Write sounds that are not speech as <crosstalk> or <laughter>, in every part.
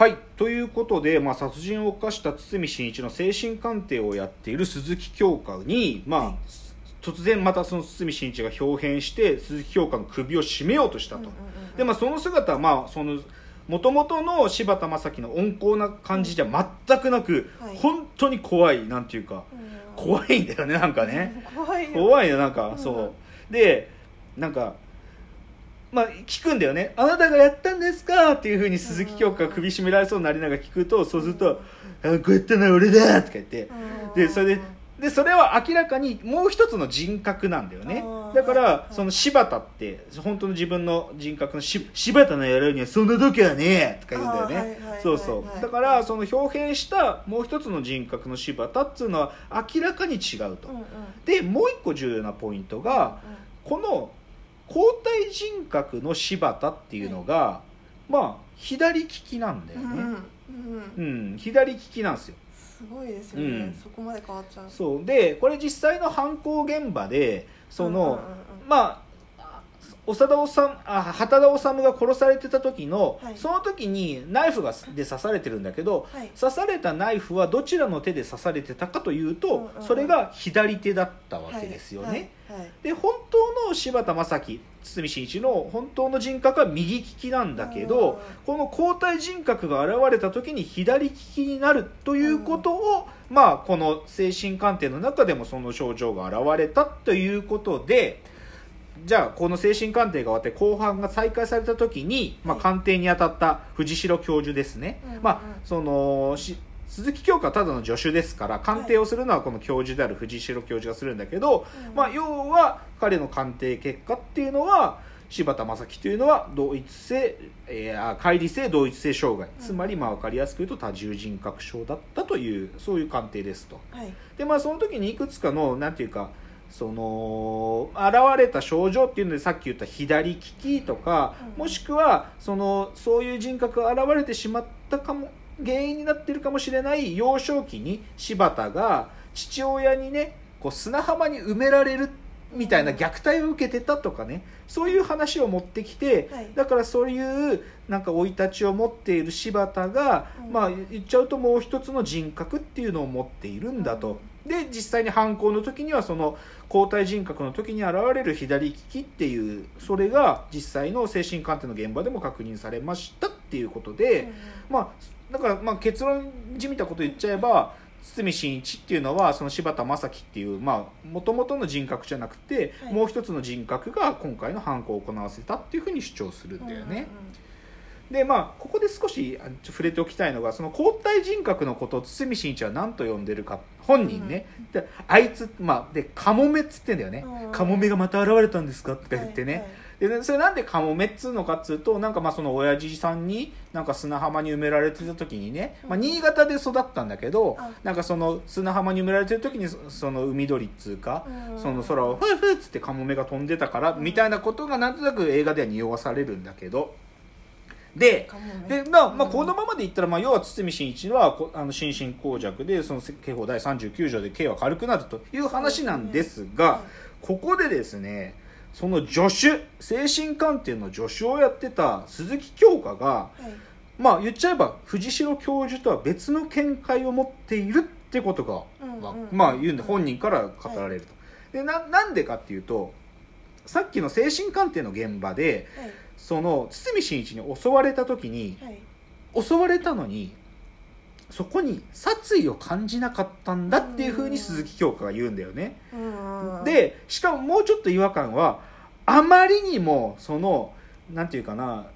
はい。ということで、まあ、殺人を犯した堤真一の精神鑑定をやっている鈴木京香に、まあはい。突然またその堤真一が表変して鈴木京香の首を絞めようとしたと、でまあその姿はまあその元々の柴田正樹の温厚な感じじゃ全くなく、はい。本当に怖いなんていうか。うん。怖いんだよねなんかね、怖いよ。怖いよなんか、う。ん。そうでなんかまあ聞くんだよね「あなたがやったんですか?」っていうふうに鈴木京香が首絞められそうになりながら聞くとそうすると「あこうやったのは俺だ!」とか言って。うん。でそれででそれは明らかにもう一つの人格なんだよね。だから、はいその柴田って本当の自分の人格のし柴田の野郎にはそんな時はねえとか言うんだよね、そうそう、はいだからその表変したもう一つの人格の柴田っていうのは明らかに違うと、でもう一個重要なポイントがこの交代人格の柴田っていうのが、まあ左利きなんだよね、うんうんうん。うん。左利きなんですよ。すごいですよね、うん。そこまで変わっちゃう。そう。でこれ実際の犯行現場でその、うんうんうんうん。まあ長田治あ畑田治が殺されてた時の、はい。その時にナイフがで刺されてるんだけど、はい。刺されたナイフはどちらの手で刺されてたかというと、それが左手だったわけですよね。で本当の柴田正樹堤真一の本当の人格は右利きなんだけど、この交代人格が現れた時に左利きになるということを、まあこの精神鑑定の中でもその症状が現れたということでじゃあこの精神鑑定が終わって後半が再開された時に、まあ、はい鑑定に当たった藤代教授ですね、うんうんうん。まあそのし鈴木京香はただの助手ですから鑑定をするのはこの教授である藤代教授がするんだけど、うん。まあ、要は彼の鑑定結果っていうのは柴田正樹というのは同一性、えーあ乖離性同一性障害、うん。つまりまあ分かりやすく言うと多重人格症だったというそういう鑑定ですと。はい。でまあその時にいくつかのなんていうかその現れた症状っていうのでさっき言った左利きとか、うん。もしくはそのそういう人格が現れてしまったかも原因になっているかもしれない幼少期に柴田が父親にねこう砂浜に埋められるみたいな虐待を受けてたとかねそういう話を持ってきて、はい。だからそういうなんか生い立ちを持っている柴田が、うん。まあ言っちゃうともう一つの人格っていうのを持っているんだと。で実際に犯行の時にはその交代人格の時に現れる左利きっていうそれが実際の精神鑑定の現場でも確認されましたっていうことで、まあだからまあ結論じみたこと言っちゃえば堤真一っていうのはその柴田正樹っていうまあ元々の人格じゃなくて、はい。もう一つの人格が今回の犯行を行わせたっていうふうに主張するんだよね。でまあここで少し触れておきたいのがその交代人格のことを堤真一は何と呼んでるか本人ね、であいつまあでカモメっつってんだよね、うん。カモメがまた現れたんですかとか言ってね、はいはいでねそれなんでカモメっつうのかっつうとなんかまあその親父さんになんか砂浜に埋められてた時にね、まあ、うん新潟で育ったんだけど、あ。なんかその砂浜に埋められてる時にそその海鳥っつうか、うん。その空をフーフーっつってカモメが飛んでたから、みたいなことがなんとなく映画では匂わされるんだけど。ででまあまあ、このままで言ったら、まあ、要は堤真一はこあの心神耗弱でその刑法第39条で刑は軽くなるという話なんですが、はいここでですねその助手精神鑑定の助手をやってた鈴木京香がはい。まあ言っちゃえば藤代教授とは別の見解を持っているってことが、うんまあうん。まあ言うんで本人から語られると。でななんでかっていうとさっきの精神鑑定の現場ではい。その堤真一に襲われた時にはい。襲われたのにそこに殺意を感じなかったんだっていうふうに鈴木京香が言うんだよね。うん。でしかももうちょっと違和感はあまりにもそのなんていうかな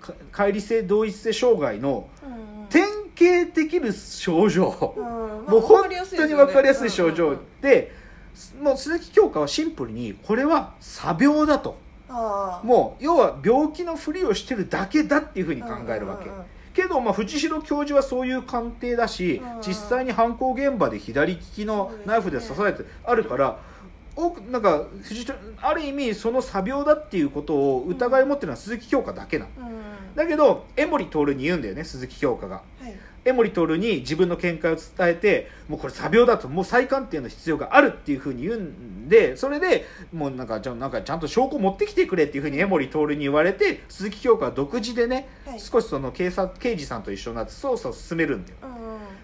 か乖離性同一性障害のうん。典型的な症状、うもう本当に分かりやすい症状。で、もう鈴木京香はシンプルにこれは詐病だと。もう要は病気のふりをしてるだけだっていうふうに考えるわけ、けど、まあ、藤代教授はそういう鑑定だし、うん。実際に犯行現場で左利きのナイフで刺されてあるから多くなんかある意味その詐病だっていうことを疑いを持ってるのは鈴木京香だけなの。うん。だけど江森徹に言うんだよね鈴木京香が。はい。江森徹に自分の見解を伝えてもうこれ詐病だともう再鑑定の必要があるっていうふうに言うんでそれでもうなんかじゃあなんかちゃんと証拠持ってきてくれっていうふうに江森徹に言われて鈴木京香は独自でね、はい。少しその警察刑事さんと一緒になって捜査を進めるんだよ。うんうん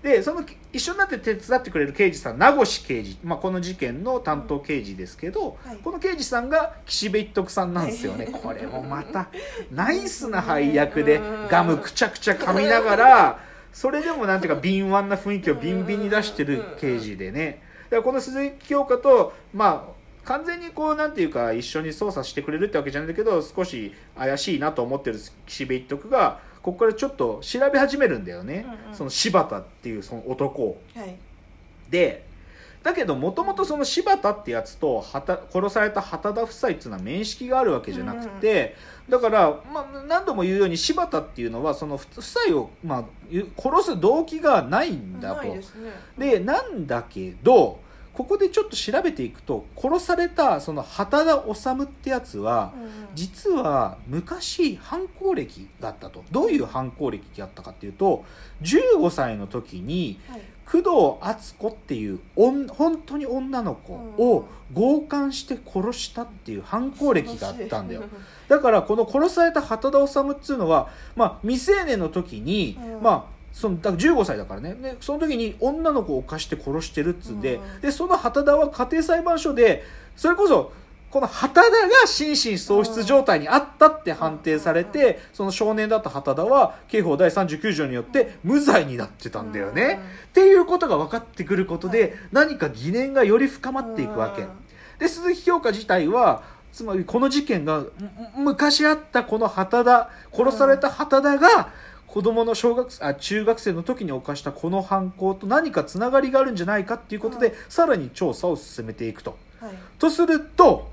でその一緒になって手伝ってくれる刑事さん名越刑事、まあ、この事件の担当刑事ですけど、はい。この刑事さんが岸辺一徳さんなんですよね、これもまたナイスな配役で <laughs> ガムくちゃくちゃ噛みながらそれでもなんていうか敏腕な雰囲気をビンビンに出してる刑事でね。だからこの鈴木京香とまあ完全にこうなんていうか一緒に捜査してくれるってわけじゃないんだけど少し怪しいなと思ってる岸辺一徳がここからちょっと調べ始めるんだよね、うんうん。その柴田っていうその男を。はい。でだけどもともとその柴田ってやつと殺された畑田夫妻っていうのは面識があるわけじゃなくて、だから、まあ、何度も言うように柴田っていうのはその夫妻を、まあ、ゆ殺す動機がないんだと。ですね。でなんだけどここでちょっと調べていくと殺されたその畑田治ってやつは実は昔犯行歴があったと。どういう犯行歴があったかっていうと15歳の時にはい。工藤敦子っていう本当に女の子を強姦して殺したっていう犯行歴があったんだよ。<laughs> だからこの殺された畑田治っていうのは、まあ、未成年の時に、うん。まあそのだから15歳だからね。でその時に女の子を犯して殺してるっつうんで,、うん。でその畑田は家庭裁判所でそれこそこの畑田が心神喪失状態にあったって判定されて、その少年だった畑田は刑法第39条によって無罪になってたんだよね。っていうことが分かってくることで、はい何か疑念がより深まっていくわけ。うん。で鈴木京香自体はつまりこの事件がむ昔あったこの畑田殺された畑田が子供の小学あ中学生の時に犯したこの犯行と何かつながりがあるんじゃないかっていうことで、うん。さらに調査を進めていくと。はい。とすると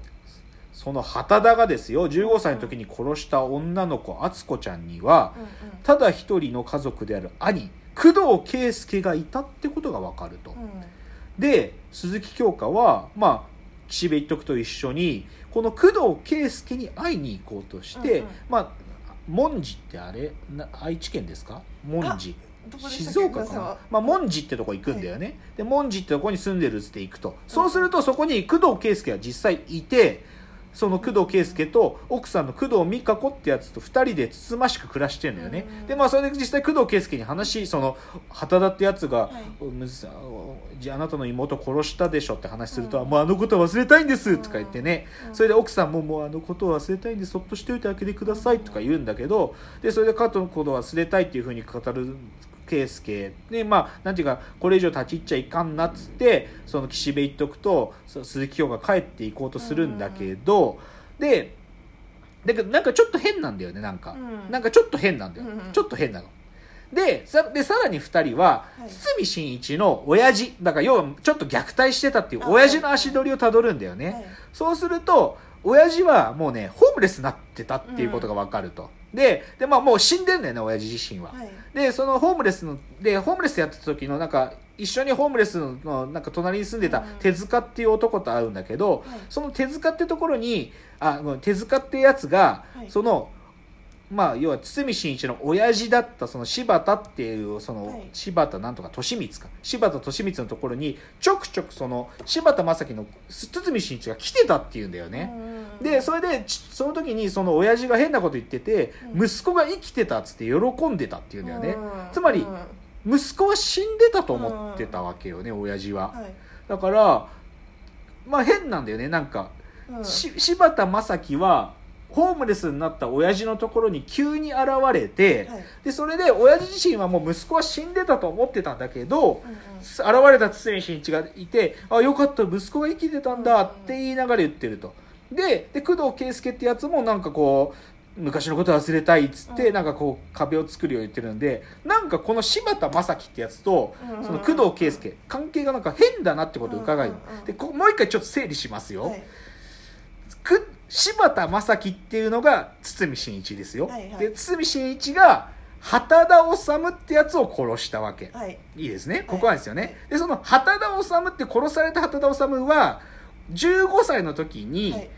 その畑田がですよ15歳の時に殺した女の子敦子ちゃんにはうんうん。ただ一人の家族である兄工藤圭介がいたってことが分かると。うん。で鈴木京香はまあ岸辺一徳と一緒にこの工藤圭介に会いに行こうとして、うんうん。まあ文字ってあれ？な愛知県ですか？文字静岡かな？まあ、文字ってとこ行くんだよね、で文字ってとこに住んでるっつって行くと。そうするとそこに工藤圭介が実際いてその工藤圭介と奥さんの工藤美香子ってやつと2人でつつましく暮らしてるんだよね、うん。でまあそれで実際工藤圭介に話その畑田ってやつが、はいああなたの妹殺したでしょって話すると、うんもうあのことは忘れたいんですとか言ってね、うん。それで奥さんももうあのことを忘れたいんでそっとしておいてあげてくださいとか言うんだけどでそれで加藤のことを忘れたいっていうふうに語る圭介。でまあなんていうかこれ以上立ち入っちゃいかんなっつってその岸辺一徳とそ鈴木京が帰っていこうとするんだけど、でだけどなんかちょっと変なんだよねなんか、うん。なんかちょっと変なんだよ、うんうんちょっと変なの。でさでさらに2人は、はい。堤真一の親父。だから要はちょっと虐待してたっていうあ親父の足取りをたどるんだよね、はい。そうすると親父はもうねホームレスになってたっていうことが分かると、でで、まあ、もう死んでんだよね親父自身は、はい。でそのホームレスのでホームレスやってた時のなんか一緒にホームレスのなんか隣に住んでたうん。手塚っていう男と会うんだけど、はい。その手塚ってところにあ手塚ってやつが、はい。そのまあ要は堤真一の親父だったその柴田っていうその、はい。柴田なんとか利光か。柴田利光のところにちょくちょくその柴田正樹の堤真一が来てたっていうんだよね。でそれでちその時にその親父が変なこと言ってて、うん。息子が生きてたっつって喜んでたっていうんだよね、うん。つまりうん。息子は死んでたと思ってたわけよね、親父は。はい。だからまあ変なんだよねなんか、柴田正樹はホームレスになった親父のところに急に現れて、はい。でそれで親父自身はもう息子は死んでたと思ってたんだけど、うんうん。現れた堤真一がいて「あよかった息子が生きてたんだ」って言いながら言ってると。でで工藤圭介ってやつもなんかこう昔のこと忘れたいっつって、うんなんかこう壁を作るよう言ってるんでなんかこの柴田正樹ってやつとその工藤圭介関係がなんか変だなってことを伺い、でこもう一回ちょっと整理しますよ。はいく柴田正樹っていうのが堤真一ですよ。はいはいで堤真一が畑田治ってやつを殺したわけ。はいいいですね。ここなんですよね。で、その畑田治って殺された畑田治は、15歳の時に、はい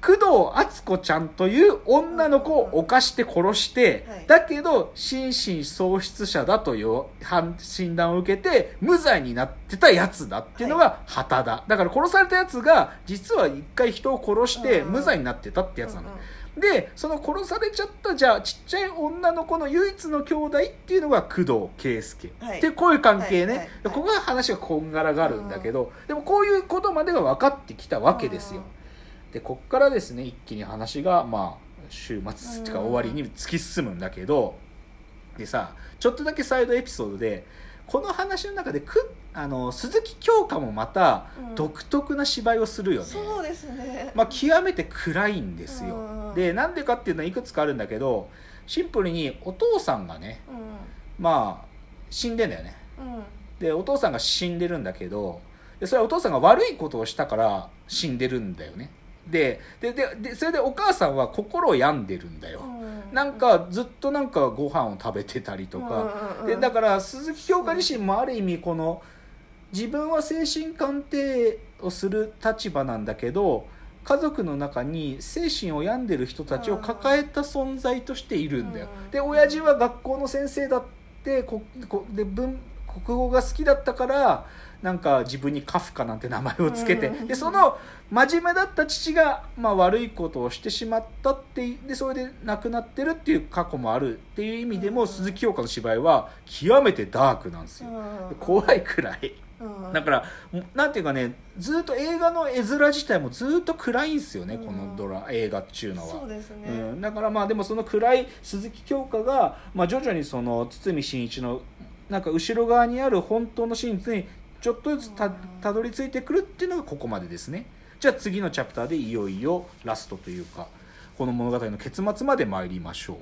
工藤敦子ちゃんという女の子を犯して殺して、はい。だけど心神喪失者だという判診断を受けて無罪になってたやつだっていうのが旗だ、だから殺されたやつが実は一回人を殺してうん。無罪になってたってやつなの、でその殺されちゃったじゃあちっちゃい女の子の唯一の兄弟っていうのが工藤圭介、はい。ってこういう関係ね、はいはいはいここが話がこんがらがるんだけど、でもこういうことまでが分かってきたわけですよ、でこっからですね一気に話がまあ週末っていうかうん終わりに突き進むんだけどでさちょっとだけサイドエピソードでこの話の中でくあの鈴木京香もまたうん。独特な芝居をするよね、そうですね。まあ、極めて暗いんですよ、うんでなんでかっていうのはいくつかあるんだけどシンプルにお父さんがねうまあ死んでんだよね。んうん。でお父さんが死んでるんだけどでそれはお父さんが悪いことをしたから死んでるんだよねででででそれでお母さんは心を病んでるんだよ、うん。なんかずっとなんかご飯を食べてたりとか、うんうんうん。でだから鈴木京香自身もある意味この自分は精神鑑定をする立場なんだけど家族の中に精神を病んでる人たちを抱えた存在としているんだよ。うん。で親父は学校の先生だってここで文国語が好きだったからなんか自分にカフカなんて名前をつけてうん。でその真面目だった父が、まあ、悪いことをしてしまったってでそれで亡くなってるっていう過去もあるっていう意味でも、うん。鈴木京香の芝居は極めてダークなんですよ、うん。怖いくらい。うん。だからなんていうかねずっと映画の絵面自体もずっと暗いんですよね、うん。このドラ映画っていうのは。そうですね、うん、だからまあでもその暗い鈴木京香が、まあ、徐々にその堤真一のなんか後ろ側にある本当の真実にちょっとずつたうん。たどり着いてくるっていうのがここまでですね。じゃあ次のチャプターでいよいよラストというかこの物語の結末まで参りましょう